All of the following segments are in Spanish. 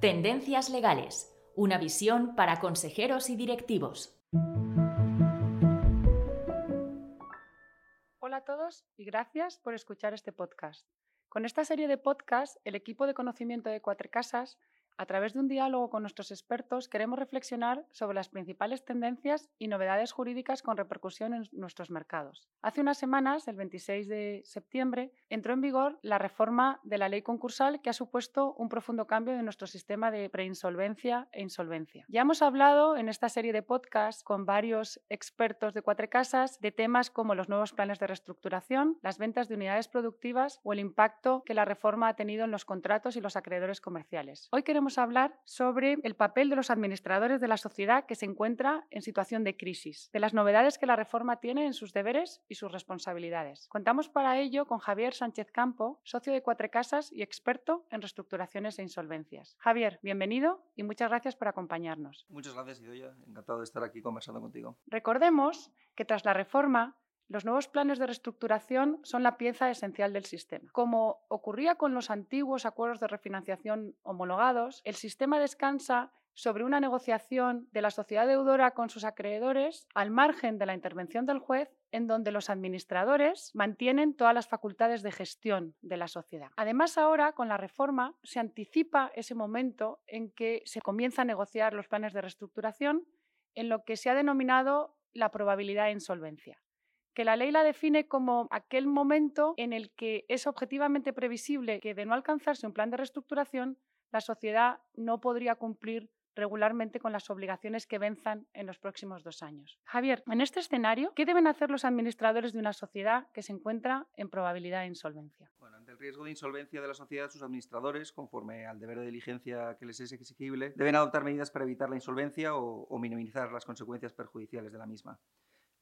Tendencias legales, una visión para consejeros y directivos. Hola a todos y gracias por escuchar este podcast. Con esta serie de podcasts, el equipo de conocimiento de Cuatro Casas a través de un diálogo con nuestros expertos queremos reflexionar sobre las principales tendencias y novedades jurídicas con repercusión en nuestros mercados. Hace unas semanas, el 26 de septiembre, entró en vigor la reforma de la ley concursal que ha supuesto un profundo cambio en nuestro sistema de preinsolvencia e insolvencia. Ya hemos hablado en esta serie de podcasts con varios expertos de Cuatro Casas de temas como los nuevos planes de reestructuración, las ventas de unidades productivas o el impacto que la reforma ha tenido en los contratos y los acreedores comerciales. Hoy queremos a hablar sobre el papel de los administradores de la sociedad que se encuentra en situación de crisis, de las novedades que la reforma tiene en sus deberes y sus responsabilidades. Contamos para ello con Javier Sánchez Campo, socio de Cuatro Casas y experto en reestructuraciones e insolvencias. Javier, bienvenido y muchas gracias por acompañarnos. Muchas gracias, Idoya. Encantado de estar aquí conversando contigo. Recordemos que tras la reforma, los nuevos planes de reestructuración son la pieza esencial del sistema. Como ocurría con los antiguos acuerdos de refinanciación homologados, el sistema descansa sobre una negociación de la sociedad deudora con sus acreedores al margen de la intervención del juez en donde los administradores mantienen todas las facultades de gestión de la sociedad. Además, ahora con la reforma se anticipa ese momento en que se comienza a negociar los planes de reestructuración en lo que se ha denominado la probabilidad de insolvencia que la ley la define como aquel momento en el que es objetivamente previsible que de no alcanzarse un plan de reestructuración, la sociedad no podría cumplir regularmente con las obligaciones que venzan en los próximos dos años. Javier, en este escenario, ¿qué deben hacer los administradores de una sociedad que se encuentra en probabilidad de insolvencia? Ante el riesgo de insolvencia de la sociedad, sus administradores, conforme al deber de diligencia que les es exigible, deben adoptar medidas para evitar la insolvencia o minimizar las consecuencias perjudiciales de la misma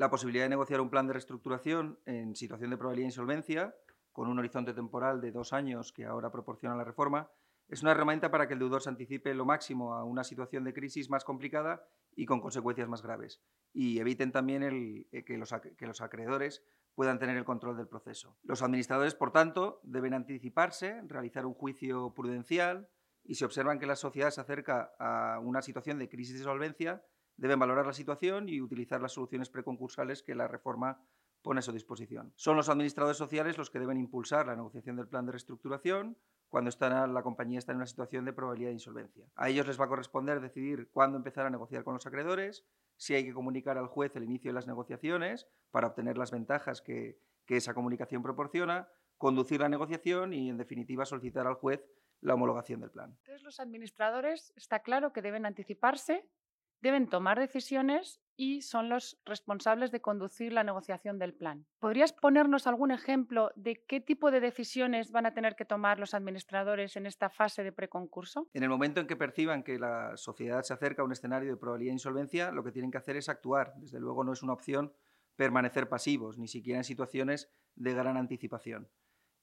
la posibilidad de negociar un plan de reestructuración en situación de probabilidad de insolvencia, con un horizonte temporal de dos años que ahora proporciona la reforma, es una herramienta para que el deudor se anticipe lo máximo a una situación de crisis más complicada y con consecuencias más graves, y eviten también eh, que, los, que los acreedores puedan tener el control del proceso. Los administradores, por tanto, deben anticiparse, realizar un juicio prudencial y si observan que la sociedad se acerca a una situación de crisis de solvencia, deben valorar la situación y utilizar las soluciones preconcursales que la reforma pone a su disposición. Son los administradores sociales los que deben impulsar la negociación del plan de reestructuración cuando está, la compañía está en una situación de probabilidad de insolvencia. A ellos les va a corresponder decidir cuándo empezar a negociar con los acreedores, si hay que comunicar al juez el inicio de las negociaciones para obtener las ventajas que, que esa comunicación proporciona, conducir la negociación y, en definitiva, solicitar al juez la homologación del plan. Entonces, los administradores está claro que deben anticiparse deben tomar decisiones y son los responsables de conducir la negociación del plan. ¿Podrías ponernos algún ejemplo de qué tipo de decisiones van a tener que tomar los administradores en esta fase de preconcurso? En el momento en que perciban que la sociedad se acerca a un escenario de probabilidad de insolvencia, lo que tienen que hacer es actuar. Desde luego no es una opción permanecer pasivos, ni siquiera en situaciones de gran anticipación.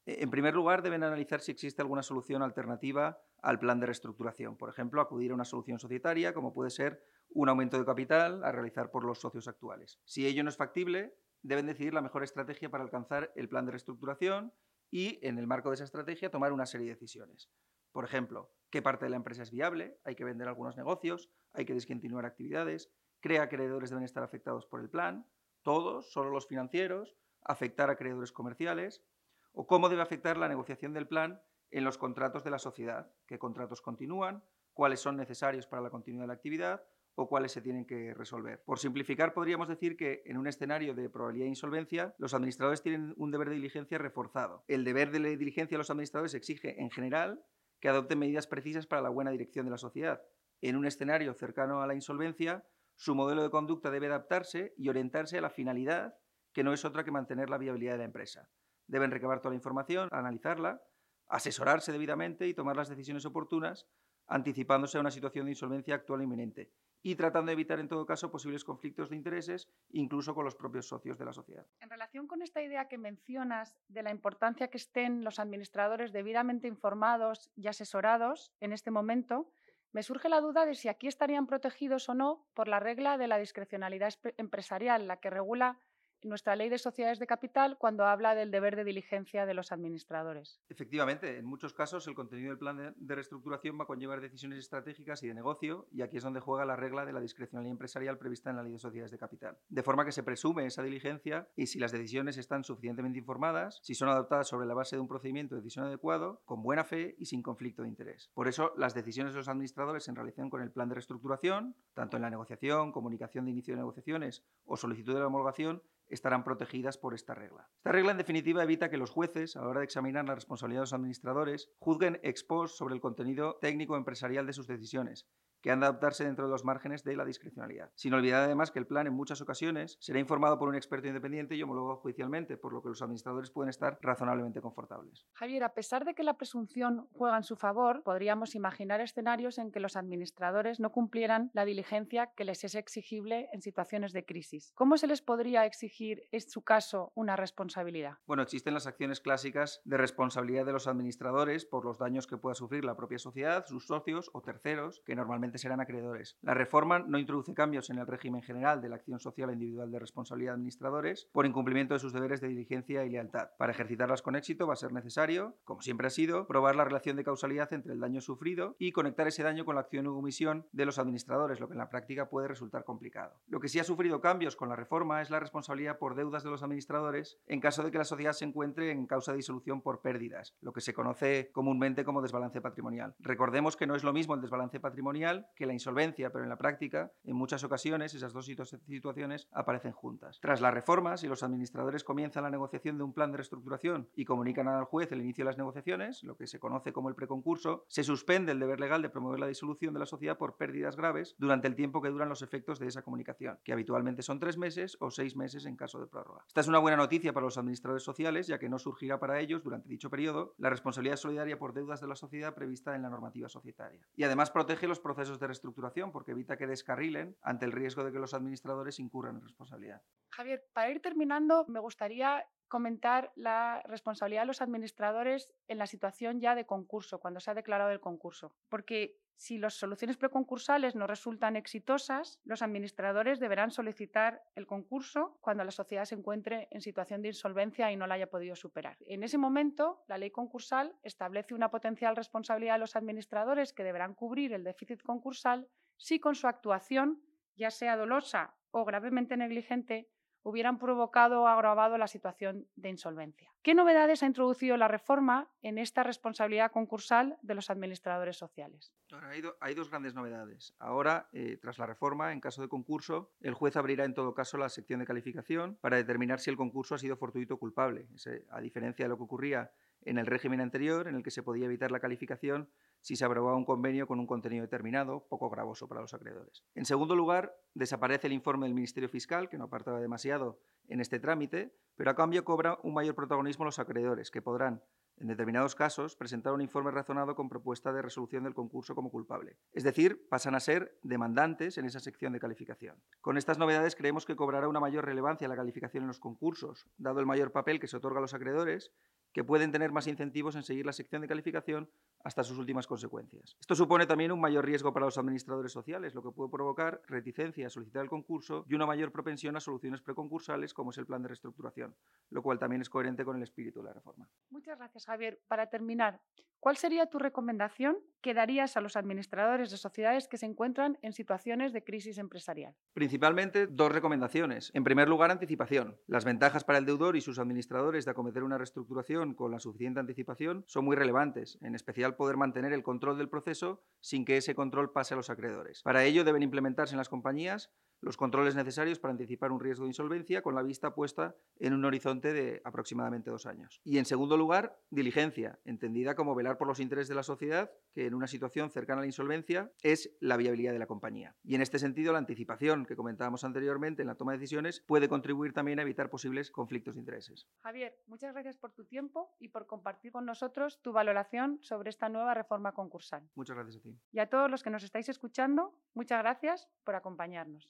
E, en primer lugar, deben analizar si existe alguna solución alternativa al plan de reestructuración. Por ejemplo, acudir a una solución societaria, como puede ser un aumento de capital a realizar por los socios actuales. Si ello no es factible, deben decidir la mejor estrategia para alcanzar el plan de reestructuración y, en el marco de esa estrategia, tomar una serie de decisiones. Por ejemplo, qué parte de la empresa es viable, hay que vender algunos negocios, hay que descontinuar actividades, qué acreedores deben estar afectados por el plan, todos, solo los financieros, afectar a acreedores comerciales, o cómo debe afectar la negociación del plan en los contratos de la sociedad, qué contratos continúan, cuáles son necesarios para la continuidad de la actividad o cuáles se tienen que resolver. Por simplificar, podríamos decir que en un escenario de probabilidad de insolvencia, los administradores tienen un deber de diligencia reforzado. El deber de diligencia de los administradores exige, en general, que adopten medidas precisas para la buena dirección de la sociedad. En un escenario cercano a la insolvencia, su modelo de conducta debe adaptarse y orientarse a la finalidad, que no es otra que mantener la viabilidad de la empresa. Deben recabar toda la información, analizarla, asesorarse debidamente y tomar las decisiones oportunas, anticipándose a una situación de insolvencia actual inminente y tratando de evitar en todo caso posibles conflictos de intereses, incluso con los propios socios de la sociedad. En relación con esta idea que mencionas de la importancia que estén los administradores debidamente informados y asesorados en este momento, me surge la duda de si aquí estarían protegidos o no por la regla de la discrecionalidad empresarial, la que regula nuestra ley de sociedades de capital cuando habla del deber de diligencia de los administradores. Efectivamente, en muchos casos el contenido del plan de, reestructuración va a conllevar decisiones estratégicas y de negocio, y aquí es donde juega la regla de la discrecionalidad empresarial prevista en la ley de sociedades de capital. De forma que se presume esa diligencia y si las decisiones están suficientemente informadas, si son adoptadas sobre la base de un procedimiento de decisión adecuado, con buena fe y sin conflicto de interés. Por eso, las decisiones de los administradores en relación con el plan de reestructuración, tanto en la negociación, comunicación de inicio de negociaciones o solicitud de la homologación, estarán protegidas por esta regla. Esta regla, en definitiva, evita que los jueces, a la hora de examinar la responsabilidad de los administradores, juzguen ex post sobre el contenido técnico empresarial de sus decisiones que han de adaptarse dentro de los márgenes de la discrecionalidad. Sin olvidar además que el plan en muchas ocasiones será informado por un experto independiente y homologado judicialmente, por lo que los administradores pueden estar razonablemente confortables. Javier, a pesar de que la presunción juega en su favor, podríamos imaginar escenarios en que los administradores no cumplieran la diligencia que les es exigible en situaciones de crisis. ¿Cómo se les podría exigir, en su caso, una responsabilidad? Bueno, existen las acciones clásicas de responsabilidad de los administradores por los daños que pueda sufrir la propia sociedad, sus socios o terceros, que normalmente serán acreedores. La reforma no introduce cambios en el régimen general de la acción social e individual de responsabilidad de administradores por incumplimiento de sus deberes de diligencia y lealtad. Para ejercitarlas con éxito va a ser necesario, como siempre ha sido, probar la relación de causalidad entre el daño sufrido y conectar ese daño con la acción o omisión de los administradores, lo que en la práctica puede resultar complicado. Lo que sí ha sufrido cambios con la reforma es la responsabilidad por deudas de los administradores en caso de que la sociedad se encuentre en causa de disolución por pérdidas, lo que se conoce comúnmente como desbalance patrimonial. Recordemos que no es lo mismo el desbalance patrimonial que la insolvencia, pero en la práctica, en muchas ocasiones, esas dos situaciones aparecen juntas. Tras la reforma, si los administradores comienzan la negociación de un plan de reestructuración y comunican al juez el inicio de las negociaciones, lo que se conoce como el preconcurso, se suspende el deber legal de promover la disolución de la sociedad por pérdidas graves durante el tiempo que duran los efectos de esa comunicación, que habitualmente son tres meses o seis meses en caso de prórroga. Esta es una buena noticia para los administradores sociales, ya que no surgirá para ellos, durante dicho periodo, la responsabilidad solidaria por deudas de la sociedad prevista en la normativa societaria. Y además protege los procesos de reestructuración porque evita que descarrilen ante el riesgo de que los administradores incurran en responsabilidad. Javier, para ir terminando, me gustaría comentar la responsabilidad de los administradores en la situación ya de concurso, cuando se ha declarado el concurso. Porque si las soluciones preconcursales no resultan exitosas, los administradores deberán solicitar el concurso cuando la sociedad se encuentre en situación de insolvencia y no la haya podido superar. En ese momento, la ley concursal establece una potencial responsabilidad de los administradores que deberán cubrir el déficit concursal si con su actuación, ya sea dolosa o gravemente negligente, hubieran provocado o agravado la situación de insolvencia. ¿Qué novedades ha introducido la reforma en esta responsabilidad concursal de los administradores sociales? hay, dos grandes novedades. Ahora, eh, tras la reforma, en caso de concurso, el juez abrirá en todo caso la sección de calificación para determinar si el concurso ha sido fortuito o culpable, a diferencia de lo que ocurría en el régimen anterior, en el que se podía evitar la calificación si se aprobaba un convenio con un contenido determinado, poco gravoso para los acreedores. En segundo lugar, desaparece el informe del Ministerio Fiscal, que no apartaba demasiado en este trámite, pero a cambio cobra un mayor protagonismo los acreedores, que podrán, en determinados casos, presentar un informe razonado con propuesta de resolución del concurso como culpable. Es decir, pasan a ser demandantes en esa sección de calificación. Con estas novedades creemos que cobrará una mayor relevancia la calificación en los concursos, dado el mayor papel que se otorga a los acreedores que pueden tener más incentivos en seguir la sección de calificación hasta sus últimas consecuencias. Esto supone también un mayor riesgo para los administradores sociales, lo que puede provocar reticencia a solicitar el concurso y una mayor propensión a soluciones preconcursales como es el plan de reestructuración, lo cual también es coherente con el espíritu de la reforma. Muchas gracias, Javier. Para terminar, ¿cuál sería tu recomendación que darías a los administradores de sociedades que se encuentran en situaciones de crisis empresarial? Principalmente dos recomendaciones. En primer lugar, anticipación. Las ventajas para el deudor y sus administradores de acometer una reestructuración con la suficiente anticipación son muy relevantes, en especial poder mantener el control del proceso sin que ese control pase a los acreedores. Para ello deben implementarse en las compañías los controles necesarios para anticipar un riesgo de insolvencia con la vista puesta en un horizonte de aproximadamente dos años. Y en segundo lugar, diligencia, entendida como velar por los intereses de la sociedad, que en una situación cercana a la insolvencia es la viabilidad de la compañía. Y en este sentido, la anticipación que comentábamos anteriormente en la toma de decisiones puede contribuir también a evitar posibles conflictos de intereses. Javier, muchas gracias por tu tiempo y por compartir con nosotros tu valoración sobre esta nueva reforma concursal. Muchas gracias a ti. Y a todos los que nos estáis escuchando, muchas gracias por acompañarnos.